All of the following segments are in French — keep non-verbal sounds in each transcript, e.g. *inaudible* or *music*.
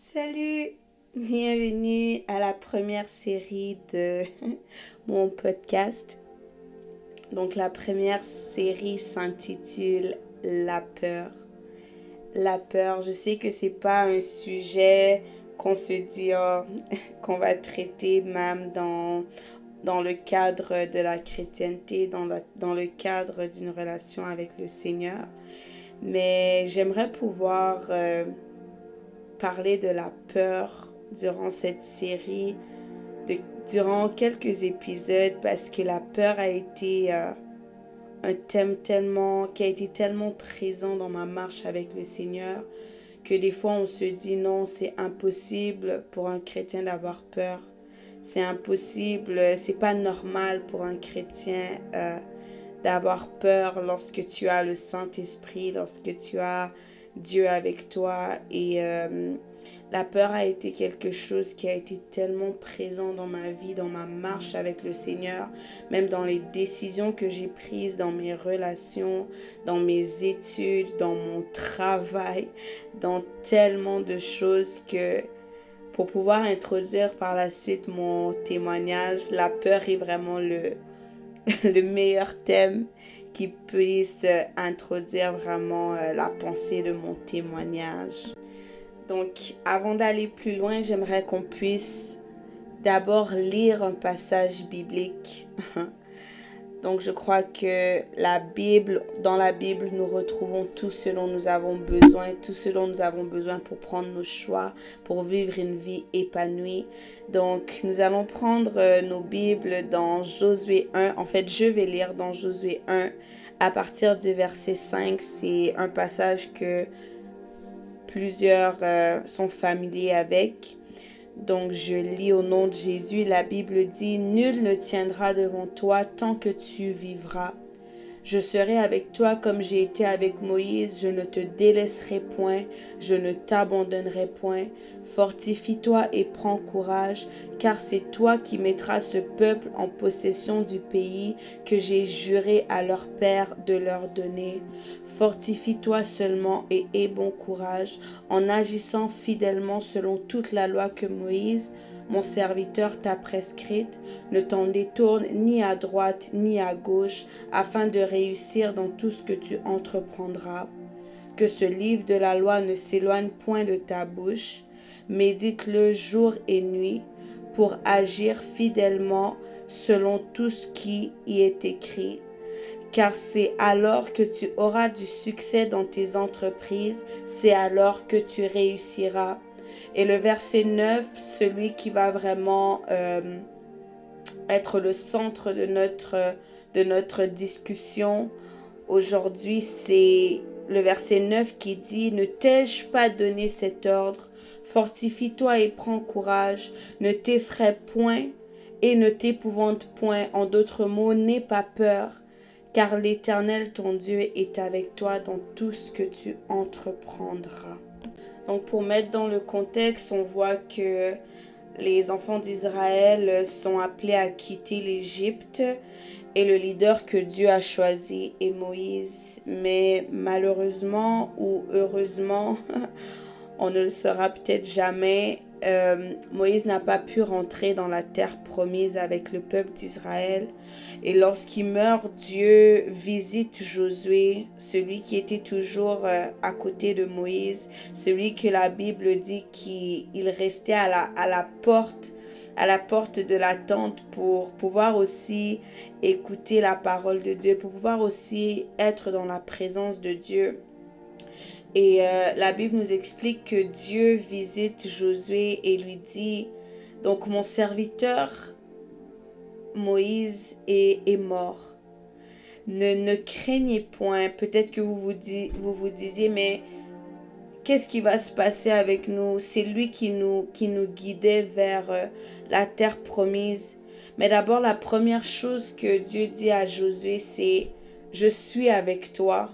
Salut, bienvenue à la première série de *laughs* mon podcast. Donc la première série s'intitule La peur. La peur, je sais que c'est pas un sujet qu'on se dit oh, *laughs* qu'on va traiter même dans le cadre de la chrétienté, dans, dans le cadre d'une relation avec le Seigneur. Mais j'aimerais pouvoir euh, parler de la peur durant cette série, de, durant quelques épisodes, parce que la peur a été euh, un thème tellement, qui a été tellement présent dans ma marche avec le Seigneur, que des fois on se dit non, c'est impossible pour un chrétien d'avoir peur. C'est impossible, c'est pas normal pour un chrétien euh, d'avoir peur lorsque tu as le Saint-Esprit, lorsque tu as Dieu avec toi. Et euh, la peur a été quelque chose qui a été tellement présent dans ma vie, dans ma marche avec le Seigneur, même dans les décisions que j'ai prises, dans mes relations, dans mes études, dans mon travail, dans tellement de choses que pour pouvoir introduire par la suite mon témoignage, la peur est vraiment le, *laughs* le meilleur thème qui puisse introduire vraiment euh, la pensée de mon témoignage. Donc, avant d'aller plus loin, j'aimerais qu'on puisse d'abord lire un passage biblique *laughs* Donc je crois que la Bible, dans la Bible, nous retrouvons tout ce dont nous avons besoin, tout ce dont nous avons besoin pour prendre nos choix, pour vivre une vie épanouie. Donc nous allons prendre euh, nos Bibles dans Josué 1. En fait, je vais lire dans Josué 1 à partir du verset 5. C'est un passage que plusieurs euh, sont familiers avec. Donc je lis au nom de Jésus, la Bible dit, Nul ne tiendra devant toi tant que tu vivras. Je serai avec toi comme j'ai été avec Moïse, je ne te délaisserai point, je ne t'abandonnerai point. Fortifie-toi et prends courage, car c'est toi qui mettras ce peuple en possession du pays que j'ai juré à leur père de leur donner. Fortifie-toi seulement et aie bon courage, en agissant fidèlement selon toute la loi que Moïse, mon serviteur t'a prescrite, ne t'en détourne ni à droite ni à gauche, afin de réussir dans tout ce que tu entreprendras. Que ce livre de la loi ne s'éloigne point de ta bouche, médite-le jour et nuit, pour agir fidèlement selon tout ce qui y est écrit car c'est alors que tu auras du succès dans tes entreprises, c'est alors que tu réussiras. Et le verset 9, celui qui va vraiment euh, être le centre de notre, de notre discussion aujourd'hui, c'est le verset 9 qui dit, ne t'ai-je pas donné cet ordre? Fortifie-toi et prends courage, ne t'effraie point et ne t'épouvante point. En d'autres mots, n'aie pas peur, car l'Éternel ton Dieu est avec toi dans tout ce que tu entreprendras. Donc pour mettre dans le contexte, on voit que les enfants d'Israël sont appelés à quitter l'Égypte et le leader que Dieu a choisi est Moïse. Mais malheureusement ou heureusement, *laughs* on ne le saura peut-être jamais, euh, Moïse n'a pas pu rentrer dans la terre promise avec le peuple d'Israël. Et lorsqu'il meurt, Dieu visite Josué, celui qui était toujours euh, à côté de Moïse, celui que la Bible dit qu'il restait à la, à la porte à la porte de la tente pour pouvoir aussi écouter la parole de Dieu, pour pouvoir aussi être dans la présence de Dieu. Et euh, la Bible nous explique que Dieu visite Josué et lui dit, donc mon serviteur Moïse est, est mort. Ne, ne craignez point. Peut-être que vous vous, vous vous disiez, mais qu'est-ce qui va se passer avec nous? C'est lui qui nous, qui nous guidait vers euh, la terre promise. Mais d'abord, la première chose que Dieu dit à Josué, c'est, je suis avec toi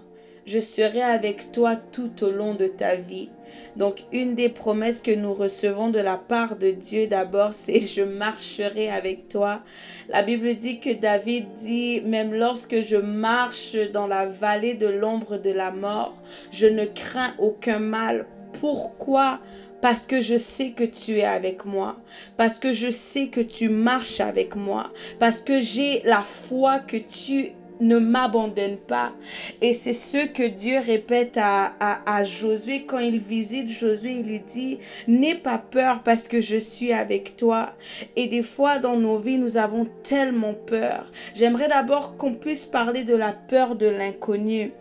je serai avec toi tout au long de ta vie. Donc une des promesses que nous recevons de la part de Dieu d'abord, *laughs* c'est je marcherai avec toi. La Bible dit que David dit, même lorsque je marche dans la vallée de l'ombre de la mort, je ne crains aucun mal. Pourquoi? Parce que je sais que tu es avec moi, parce que je sais que tu marches avec moi, parce que j'ai la foi que tu ne m'abandonne pas. Et c'est ce que Dieu répète à, à, Josué quand il visite Josué. Il lui dit, n'aie pas peur parce que je suis avec toi. Et des fois dans nos vies, nous avons tellement peur. J'aimerais d'abord qu'on puisse parler de la peur de l'inconnu.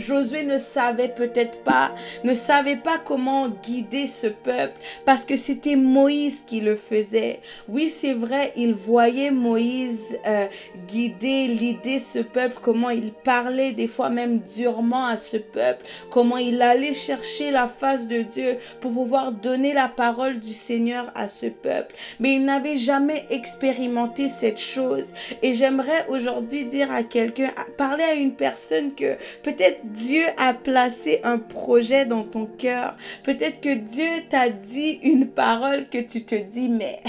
Josué ne savait peut-être pas, ne savait pas comment guider ce peuple parce que c'était Moïse qui le faisait. Oui, c'est vrai, il voyait Moïse euh, guider, l'idée ce peuple, comment il parlait des fois même durement à ce peuple, comment il allait chercher la face de Dieu pour pouvoir donner la parole du Seigneur à ce peuple. Mais il n'avait jamais expérimenté cette chose. Et j'aimerais aujourd'hui dire à quelqu'un, parler à une personne que peut-être Dieu a placé un projet dans ton cœur. Peut-être que Dieu t'a dit une parole que tu te dis, mais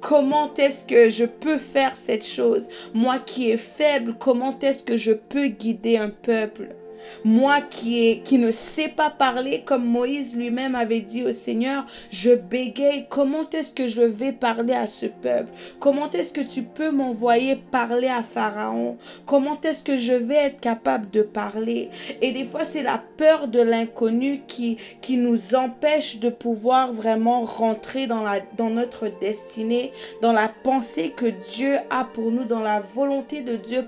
comment est-ce que je peux faire cette chose? Moi qui est faible, comment est-ce que je peux guider un peuple? Moi qui, est, qui ne sais pas parler, comme Moïse lui-même avait dit au Seigneur, je bégaye. Comment est-ce que je vais parler à ce peuple? Comment est-ce que tu peux m'envoyer parler à Pharaon? Comment est-ce que je vais être capable de parler? Et des fois, c'est la peur de l'inconnu qui, qui nous empêche de pouvoir vraiment rentrer dans, la, dans notre destinée, dans la pensée que Dieu a pour nous, dans la volonté de Dieu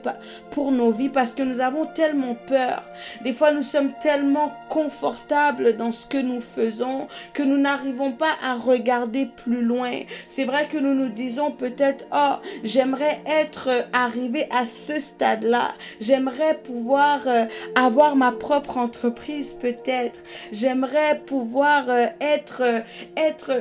pour nos vies, parce que nous avons tellement peur. Des fois, nous sommes tellement confortables dans ce que nous faisons que nous n'arrivons pas à regarder plus loin. C'est vrai que nous nous disons peut-être, oh, j'aimerais être arrivé à ce stade-là. J'aimerais pouvoir euh, avoir ma propre entreprise peut-être. J'aimerais pouvoir euh, être, euh, être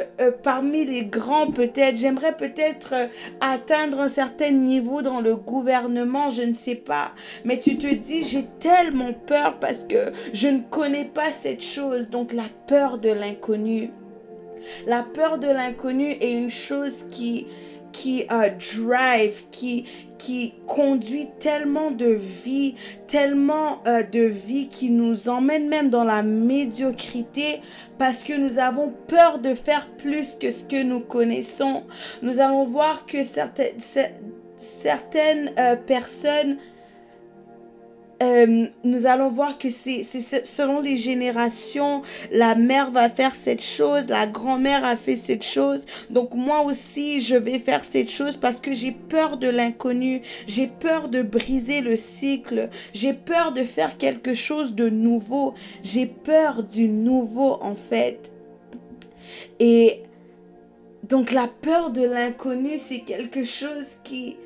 parmi les grands peut-être. J'aimerais peut-être atteindre un certain niveau dans le gouvernement, je ne sais pas. Mais tu te dis, j'ai tellement peur parce que je ne connais pas cette chose. Donc la peur de l'inconnu. La peur de l'inconnu est une chose qui qui uh, drive, qui, qui conduit tellement de vie, tellement euh, de vie qui nous emmène même dans la médiocrité parce que nous avons peur de faire plus que ce que nous connaissons. Nous allons voir que certaines, certaines euh, personnes euh, nous allons voir que c'est selon les générations, la mère va faire cette chose, la grand-mère a fait cette chose. Donc moi aussi, je vais faire cette chose parce que j'ai peur de l'inconnu, j'ai peur de briser le cycle, j'ai peur de faire quelque chose de nouveau, j'ai peur du nouveau en fait. Et donc la peur de l'inconnu, c'est quelque chose qui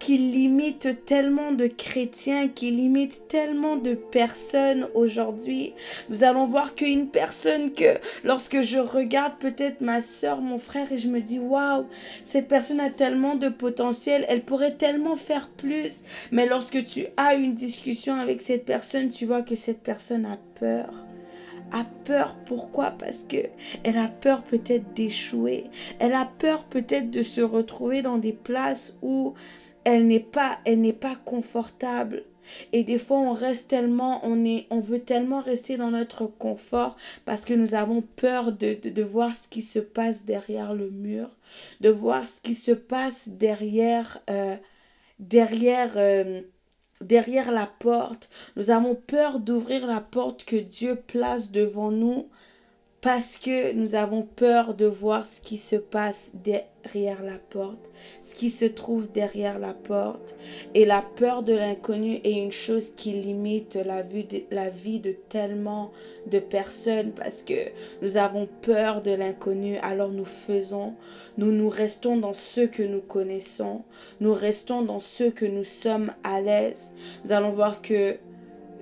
qui limite tellement de chrétiens, qui limite tellement de personnes aujourd'hui. Nous allons voir qu'une personne que lorsque je regarde peut-être ma soeur, mon frère, et je me dis, waouh, cette personne a tellement de potentiel, elle pourrait tellement faire plus. Mais lorsque tu as une discussion avec cette personne, tu vois que cette personne a peur a peur. Pourquoi? Parce que elle a peur peut-être d'échouer. Elle a peur peut-être de se retrouver dans des places où elle n'est pas elle n'est pas confortable. Et des fois on reste tellement on est on veut tellement rester dans notre confort parce que nous avons peur de, de, voir ce qui se passe derrière le mur de voir ce qui se passe derrière euh, derrière euh, derrière la porte. Nous avons peur d'ouvrir la porte que Dieu place devant nous parce que nous avons peur de voir ce qui se passe derrière la porte, ce qui se trouve derrière la porte. Et la peur de l'inconnu est une chose qui limite la, vue de, la vie de tellement de personnes parce que nous avons peur de l'inconnu. Alors nous faisons, nous nous restons dans ce que nous connaissons, nous restons dans ce que nous sommes à l'aise. Nous allons voir que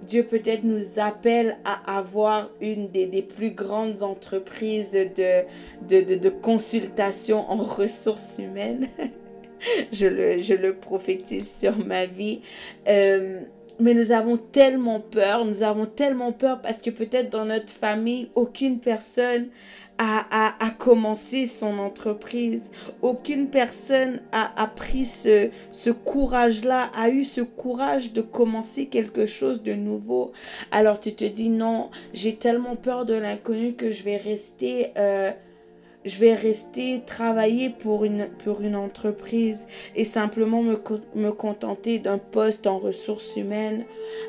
Dieu peut-être nous appelle à avoir une des, plus grandes entreprises de, consultation en ressources humaines. *laughs* je, le, je prophétise sur ma vie. Euh, mais nous avons tellement peur, nous avons tellement peur parce que peut-être dans notre famille, aucune personne a, a, a commencé son entreprise. Aucune personne a, a pris ce, ce courage-là, a eu ce courage de commencer quelque chose de nouveau. Alors tu te dis non, j'ai tellement peur de l'inconnu que je vais rester... Euh, je vais rester travailler pour une, pour une entreprise et simplement me, me contenter d'un poste en ressources humaines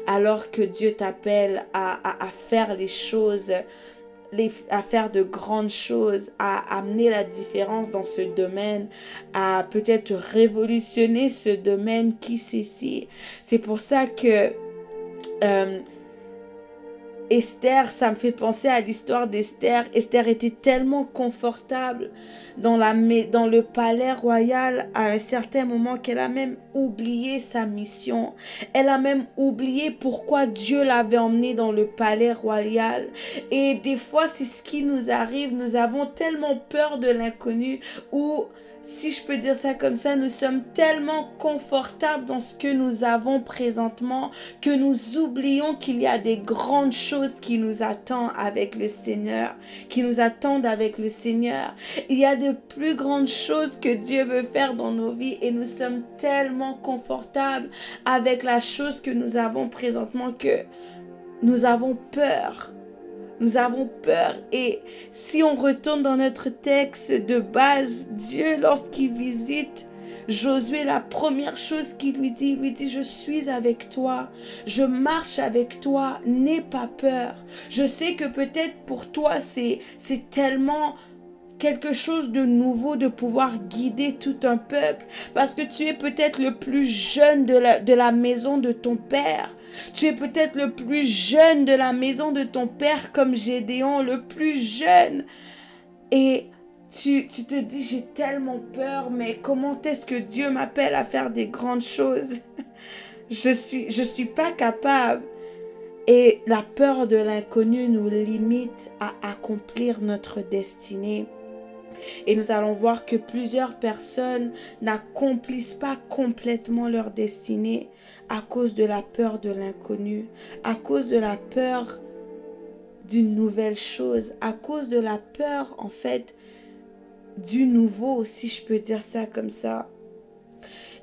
alors que Dieu t'appelle à, à, à, faire les choses, les, à faire de grandes choses, à amener la différence dans ce domaine, à peut-être révolutionner ce domaine qui sait si. C'est pour ça que... Euh, Esther, ça me fait penser à l'histoire d'Esther. Esther était tellement confortable dans, la, dans le palais royal à un certain moment qu'elle a même oublié sa mission. Elle a même oublié pourquoi Dieu l'avait emmenée dans le palais royal. Et des fois, c'est ce qui nous arrive. Nous avons tellement peur de l'inconnu ou si je peux dire ça comme ça, nous sommes tellement confortables dans ce que nous avons présentement que nous oublions qu'il y a des grandes choses qui nous attendent avec le Seigneur, qui nous attendent avec le Seigneur. Il y a de plus grandes choses que Dieu veut faire dans nos vies et nous sommes tellement confortables avec la chose que nous avons présentement que nous avons peur nous avons peur. Et si on retourne dans notre texte de base, Dieu, lorsqu'il visite Josué, la première chose qu'il lui dit, il lui dit, je suis avec toi, je marche avec toi, n'aie pas peur. Je sais que peut-être pour toi, c'est, c'est tellement quelque chose de nouveau de pouvoir guider tout un peuple parce que tu es peut-être le plus jeune de la, de la maison de ton père. Tu es peut-être le plus jeune de la maison de ton père comme Gédéon, le plus jeune. Et tu, tu te dis, j'ai tellement peur, mais comment est-ce que Dieu m'appelle à faire des grandes choses? *laughs* Je suis, je suis pas capable. Et la peur de l'inconnu nous limite à accomplir notre destinée. Et nous allons voir que plusieurs personnes n'accomplissent pas complètement leur destinée à cause de la peur de l'inconnu, à cause de la peur d'une nouvelle chose, à cause de la peur en fait du nouveau, si je peux dire ça comme ça.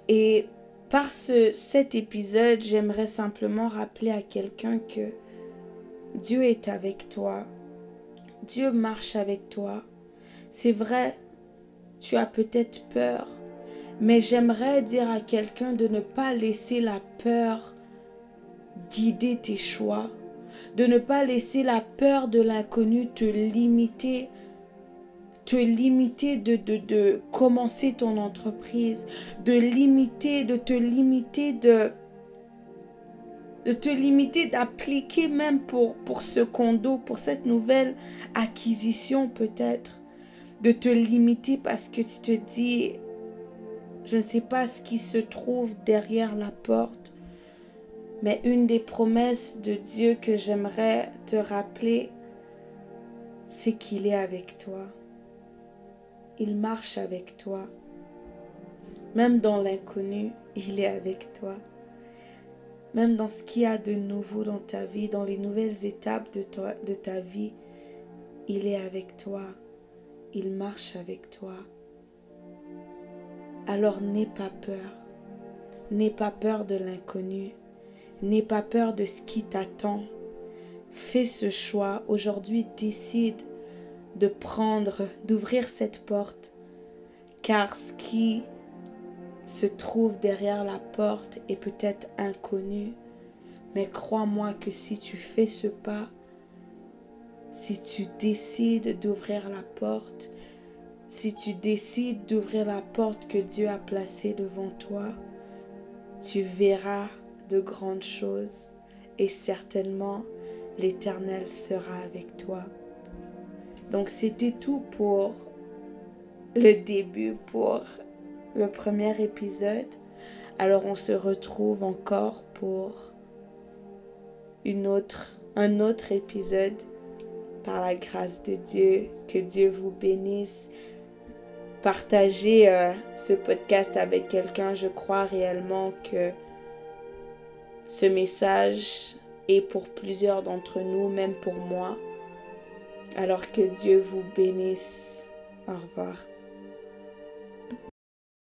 Et par ce, cet épisode, j'aimerais simplement rappeler à quelqu'un que Dieu est avec toi. Dieu marche avec toi. C'est vrai, tu as peut-être peur, mais j'aimerais dire à quelqu'un de ne pas laisser la peur guider tes choix, de ne pas laisser la peur de l'inconnu te limiter te limiter de, de, commencer ton entreprise, de limiter, de te limiter de, de te limiter d'appliquer même pour ce condo, pour cette nouvelle acquisition peut-être de te limiter parce que tu te dis, je ne sais pas ce qui se trouve derrière la porte. Mais une des promesses de Dieu que j'aimerais te rappeler, c'est qu'il est avec toi. Il marche avec toi. Même dans l'inconnu, il est avec toi. Même dans ce qu'il y a de nouveau dans ta vie, dans les nouvelles étapes de, ta vie, il est avec toi il marche avec toi. Alors n'aie pas peur. N'aie pas peur de l'inconnu. N'aie pas peur de ce qui t'attend. Fais ce choix. Aujourd'hui, décide de prendre, d'ouvrir cette porte. Car ce qui se trouve derrière la porte est peut-être inconnu. Mais crois-moi que si tu fais ce pas, si tu décides d'ouvrir la porte, si tu décides d'ouvrir la porte que Dieu a placée devant toi, tu verras de grandes choses et certainement l'Éternel sera avec toi. Donc c'était tout pour le début, pour le premier épisode. Alors on se retrouve encore pour une autre, un autre épisode par la grâce de Dieu. Que Dieu vous bénisse. Partagez euh, ce podcast avec quelqu'un. Je crois réellement que ce message est pour plusieurs d'entre nous, même pour moi. Alors que Dieu vous bénisse. Au revoir.